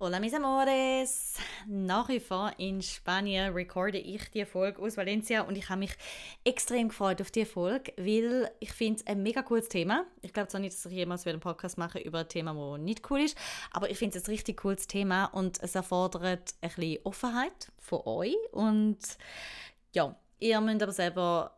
Hola mis amores! Nach wie vor in Spanien recorde ich die Folge aus Valencia und ich habe mich extrem gefreut auf die Folge, weil ich finde es ein mega cooles Thema. Ich glaube zwar nicht, dass ich jemals einen Podcast mache über ein Thema, das nicht cool ist, aber ich finde es ein richtig cooles Thema und es erfordert ein bisschen Offenheit von euch und ja, ihr müsst aber selber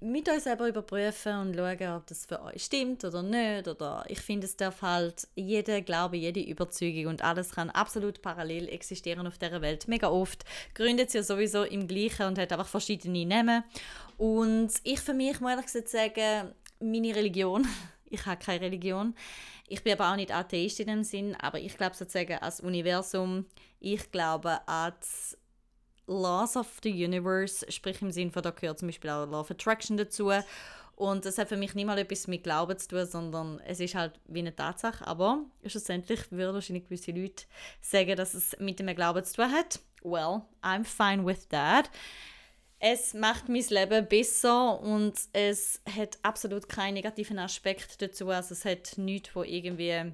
mit euch selber überprüfen und schauen, ob das für euch stimmt oder nicht. Oder ich finde, es darf halt jeder Glaube, jede Überzeugung und alles kann absolut parallel existieren auf der Welt. Mega oft gründet es ja sowieso im Gleichen und hat einfach verschiedene Namen. Und ich für mich muss ehrlich gesagt sagen, meine Religion, ich habe keine Religion, ich bin aber auch nicht Atheist in dem Sinn, aber ich glaube sozusagen als Universum, ich glaube an das Laws of the Universe, sprich im Sinne von, da gehört zum Beispiel auch Law of Attraction dazu. Und das hat für mich nicht mal etwas mit Glauben zu tun, sondern es ist halt wie eine Tatsache. Aber schlussendlich würden wahrscheinlich gewisse Leute sagen, dass es mit dem Glauben zu tun hat. Well, I'm fine with that. Es macht mein Leben besser und es hat absolut keinen negativen Aspekt dazu. Also es hat nichts, wo irgendwie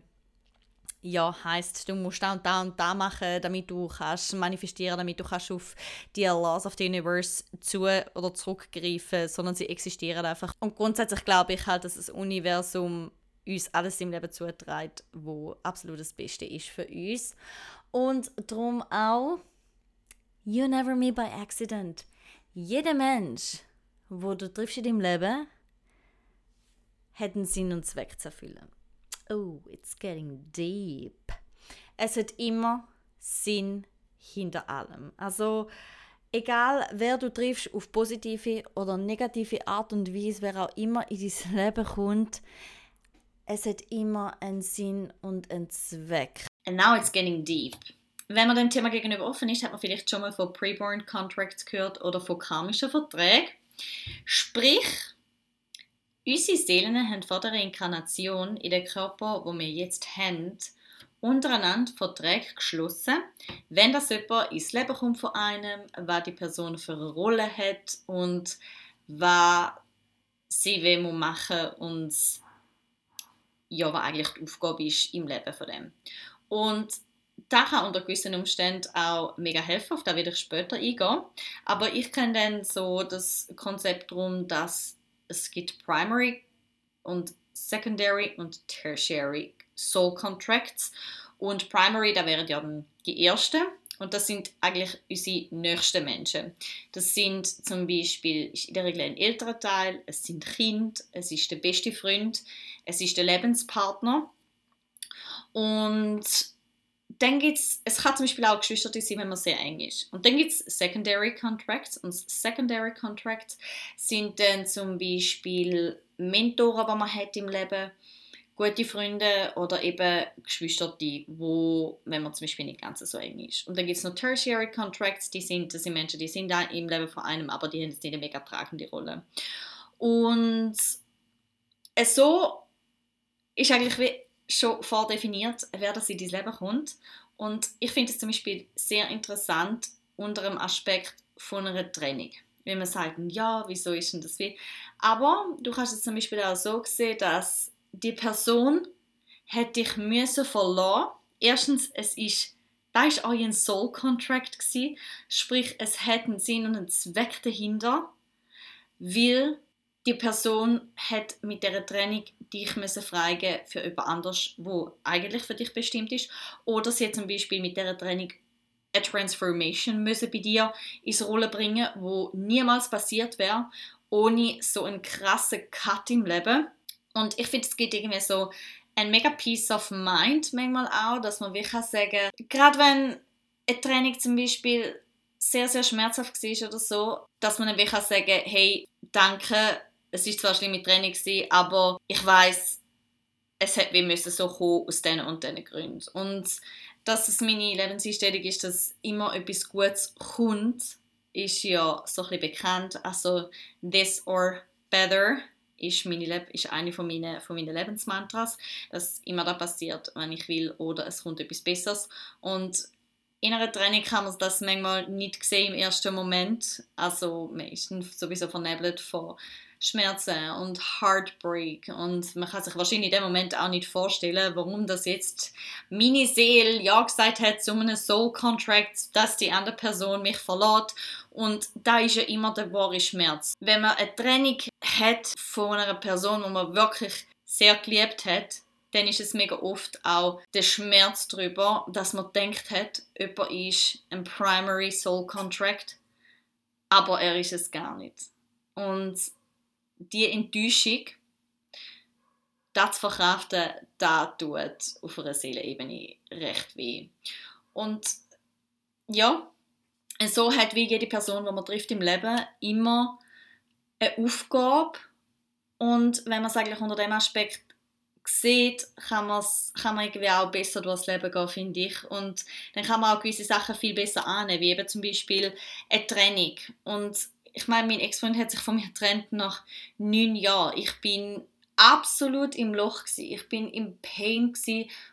ja, heißt, du musst da und da und da machen, damit du kannst manifestieren, damit du kannst auf die Laws of the Universe zu oder zurückgreifen, sondern sie existieren einfach. Und grundsätzlich glaube ich halt, dass das Universum uns alles im Leben zuträgt, wo absolut das Beste ist für uns. Und darum auch, you never meet by accident. Jeder Mensch, wo du triffst in deinem Leben, hat einen Sinn und Zweck zu erfüllen oh, it's getting deep. Es hat immer Sinn hinter allem. Also egal wer du triffst, auf positive oder negative Art und Weise, wer auch immer in dein Leben kommt, es hat immer einen Sinn und einen Zweck. And now it's getting deep. Wenn man dem Thema gegenüber offen ist, hat man vielleicht schon mal von Preborn Contracts gehört oder von karmischen Verträgen. Sprich, Unsere Seelen haben vor der Reinkarnation in den Körper, wo wir jetzt haben, untereinander Verträge geschlossen, wenn das jemand ins Leben kommt von einem, was die Person für eine Rolle hat und was sie will machen und ja, was eigentlich die Aufgabe ist im Leben von dem. Und da kann unter gewissen Umständen auch mega helfen, auf das werde ich später eingehen. Aber ich kenne dann so das Konzept darum, dass es gibt Primary und Secondary und Tertiary Soul Contracts. Und Primary, da wären ja die ersten. Und das sind eigentlich unsere nächsten Menschen. Das sind zum Beispiel in der Regel ein älterer Teil, es sind Kind, es ist der beste Freund, es ist der Lebenspartner. Und dann gibt es, kann zum Beispiel auch Geschwister sein, wenn man sehr eng ist. Und dann gibt es Secondary Contracts. Und Secondary Contracts sind dann zum Beispiel Mentoren, die man hat im Leben, gute Freunde oder eben Geschwister, die, wo, wenn man zum Beispiel nicht ganz so eng ist. Und dann gibt es noch Tertiary Contracts, die sind, das sind Menschen, die sind da im Leben von einem, aber die haben jetzt nicht eine mega tragende Rolle. Und so ist eigentlich wie schon vordefiniert, wer das in dein Leben kommt. Und ich finde es zum Beispiel sehr interessant unter dem Aspekt von einer Trennung. Wenn man sagt, ja, wieso ist denn das wie? Aber du kannst es zum Beispiel auch so sehen, dass die Person hätte dich müssen verloren. Erstens, es ist das war euer Soul Contract sprich es hat einen Sinn und einen Zweck dahinter, weil die Person hat mit der Trennung dich müssen freigeben für jemand anders, wo eigentlich für dich bestimmt ist, oder sie hat zum Beispiel mit der Trennung eine Transformation müssen bei dir ins Rolle bringen, wo niemals passiert wäre, ohne so einen krassen Cut im Leben. Und ich finde, es gibt irgendwie so ein mega Peace of Mind manchmal auch, dass man wirklich sagen kann, gerade wenn eine Trennung zum Beispiel sehr, sehr schmerzhaft war oder so, dass man dann wirklich sagen kann, hey, danke, es ist zwar schlimme Training aber ich weiß, es hätte wie so kommen aus diesen und diesen Gründen. Und dass es meine Lebenseinstellung ist, dass immer etwas Gutes kommt, ist ja so ein bekannt. Also this or better ist, meine Leb ist eine von meinen, von meinen Lebensmantras, dass immer da passiert, wenn ich will, oder es kommt etwas Besseres. Und in einer Training kann man das manchmal nicht sehen im ersten Moment. Also man ist sowieso vernebelt von Schmerzen und Heartbreak und man kann sich wahrscheinlich in dem Moment auch nicht vorstellen, warum das jetzt meine Seele ja gesagt hat zu einem Soul Contract, dass die andere Person mich verlässt und da ist ja immer der wahre Schmerz. Wenn man eine Trennung hat von einer Person, die man wirklich sehr geliebt hat, dann ist es mega oft auch der Schmerz darüber, dass man denkt hat, jemand ist ein Primary Soul Contract, aber er ist es gar nicht. Und die Enttäuschung, das zu verkraften, das tut auf einer Seelenebene recht weh. Und ja, so hat wie jede Person, die man trifft im Leben, immer eine Aufgabe. Und wenn man es eigentlich unter dem Aspekt sieht, kann, kann man irgendwie auch besser durchs Leben gehen, finde ich. Und dann kann man auch gewisse Sachen viel besser annehmen, wie eben zum Beispiel eine Trennung. Und ich meine, mein Ex-Freund hat sich von mir getrennt nach neun Jahren. Ich bin absolut im Loch gewesen. Ich bin im Pain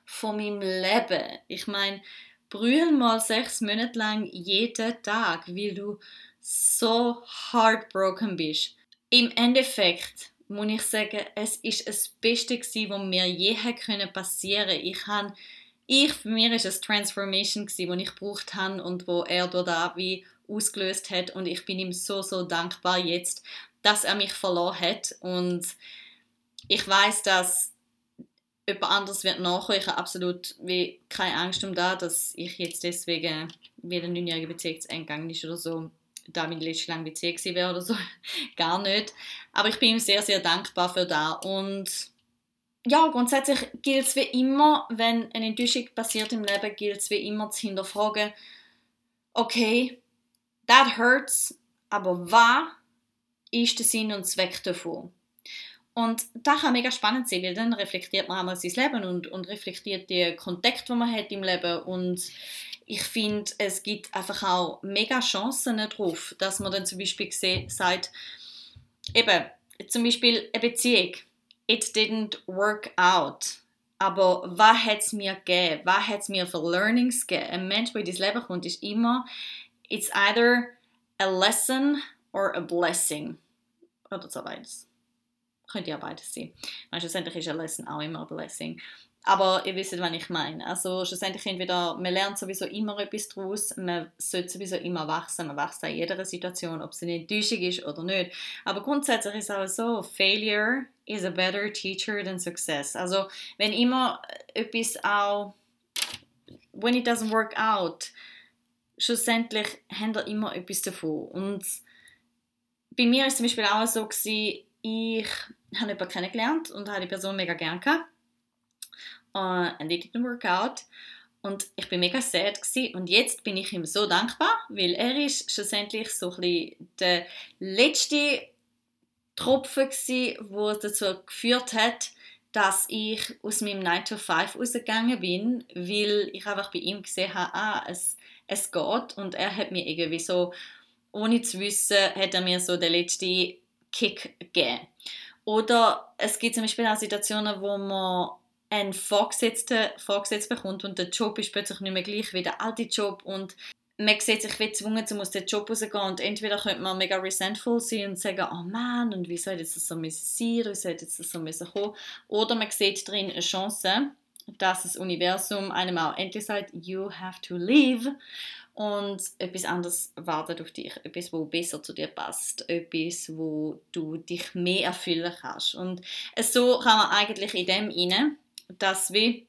von meinem Leben. Ich meine, brüll mal sechs Monate lang jeden Tag, weil du so heartbroken bist. Im Endeffekt muss ich sagen, es ist das Beste gewesen, was mir je passieren konnte. Ich habe ich, für mich war es Transformation, die ich gebraucht habe und wo er da wie ausgelöst hat und ich bin ihm so, so dankbar jetzt, dass er mich verloren hat und ich weiß, dass jemand anderes wird nachkommen. Ich habe absolut wie keine Angst um das, dass ich jetzt deswegen wieder eine neunjährige Beziehung eingegangen ist oder so, da meine letzte lange Beziehung wäre oder so. Gar nicht. Aber ich bin ihm sehr, sehr dankbar für das und ja, grundsätzlich gilt es wie immer, wenn eine Enttäuschung passiert im Leben, gilt es wie immer zu hinterfragen, okay, that hurts, aber was ist der Sinn und Zweck davon? Und das kann mega spannend sein, weil dann reflektiert man einmal sein Leben und, und reflektiert den Kontakt, den man hat im Leben und ich finde, es gibt einfach auch mega Chancen darauf, dass man dann zum Beispiel sagt, eben, zum Beispiel eine Beziehung, it didn't work out. Aber was hat es mir gegeben? Was hat es mir für Learnings gegeben? Ein Mensch, der in dein Leben kommt, ist immer, it's either a lesson or a blessing. Oder so beides. Könnte ja beides sein. Schlussendlich ist a lesson auch immer a blessing. Aber ihr wisst, was ich meine. Also schlussendlich entweder, man lernt sowieso immer etwas daraus, man sollte sowieso immer wachsen, man wächst in jeder Situation, ob es eine Enttäuschung ist oder nicht. Aber grundsätzlich ist es auch so, Failure is a better teacher than success. Also wenn immer etwas auch, when it doesn't work out, schlussendlich haben wir immer etwas davon. Und bei mir war es zum Beispiel auch so, gewesen, ich habe jemanden kennengelernt und habe die Person mega gerne gehabt. Uh, and it didn't work out. Und ich bin mega sad gewesen. und jetzt bin ich ihm so dankbar, weil er ist schlussendlich so ein der letzte Tropfen gewesen, wo dazu geführt hat, dass ich aus meinem 9 to 5 rausgegangen bin, weil ich einfach bei ihm gesehen habe, ah, es es geht. Und er hat mir irgendwie so, ohne zu wissen, hat er mir so den letzten Kick gegeben. Oder es gibt zum Beispiel auch Situationen, wo man einen Vorgesetzten, Vorgesetzten bekommt und der Job ist plötzlich nicht mehr gleich wie der alte Job und man sieht sich wie gezwungen, um aus dem Job rauszugehen und entweder könnte man mega resentful sein und sagen, oh Mann, und wieso hätte das so sein müssen, wieso hätte das so kommen, oder man sieht drin eine Chance, dass das Universum einem auch endlich sagt, you have to leave und etwas anderes wartet auf dich, etwas, wo besser zu dir passt, etwas, wo du dich mehr erfüllen kannst. Und so kann man eigentlich in dem inne, dass wir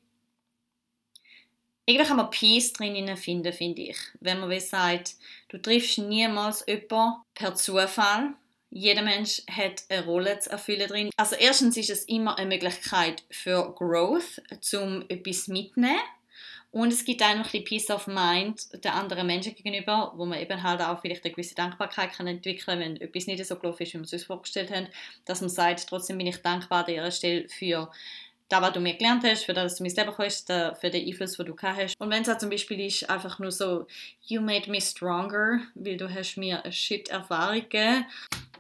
irgendwie kann man Peace drin finden, finde ich. Wenn man wie sagt, du triffst niemals jemanden per Zufall, jeder Mensch hat eine Rolle zu erfüllen drin. Also erstens ist es immer eine Möglichkeit für Growth, zum etwas mitnehmen. Und es gibt einfach ein Peace of Mind der anderen Menschen gegenüber, wo man eben halt auch vielleicht eine gewisse Dankbarkeit kann entwickeln kann, wenn etwas nicht so gelaufen ist, wie wir es uns vorgestellt haben. Dass man sagt, trotzdem bin ich dankbar an dieser Stelle für das, was du mir gelernt hast, für das, du mein Leben hast, für den Einfluss, den du gehabt hast. Und wenn es zum Beispiel ist, einfach nur so, you made me stronger, weil du hast mir eine Shit-Erfahrung gegeben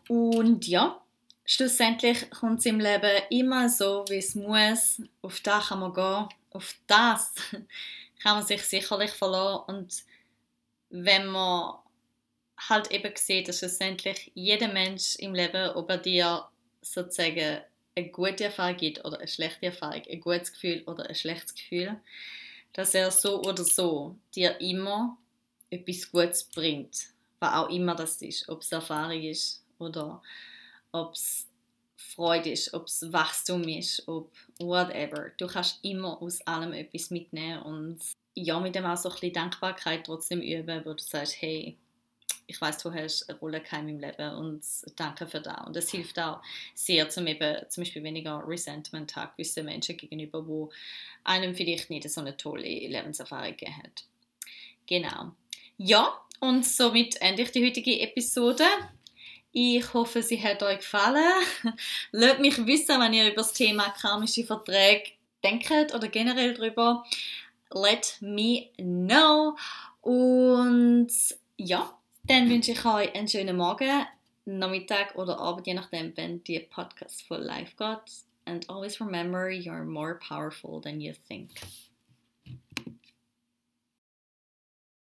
und ja, schlussendlich kommt es im Leben immer so, wie es muss. Auf das kann man gehen. Auf das kann man sich sicherlich verlassen. Und wenn man halt eben sieht, dass schlussendlich jeder Mensch im Leben, ob er dir sozusagen eine gute Erfahrung gibt oder eine schlechte Erfahrung, ein gutes Gefühl oder ein schlechtes Gefühl, dass er so oder so dir immer etwas Gutes bringt, was auch immer das ist, ob es Erfahrung ist oder ob es Freude ist, ob es Wachstum ist, ob whatever. Du kannst immer aus allem etwas mitnehmen und ja, mit dem auch so ein bisschen Dankbarkeit trotzdem üben, wo du sagst, hey, ich weiß, du hast eine Rolle in meinem Leben und danke für das. Und es hilft auch sehr, zum eben zum Beispiel weniger Resentment haben gewissen Menschen gegenüber, wo einem vielleicht nicht so eine tolle Lebenserfahrung gegeben hat. Genau. Ja, und somit ende ich die heutige Episode. Ich hoffe, sie hat euch gefallen. Lasst mich wissen, wenn ihr über das Thema karmische Verträge denkt oder generell darüber. Let me know. Und ja, dann wünsche ich euch einen schönen Morgen, Nachmittag oder Abend, je nachdem, wenn die Podcast voll live geht. And always remember, you're more powerful than you think.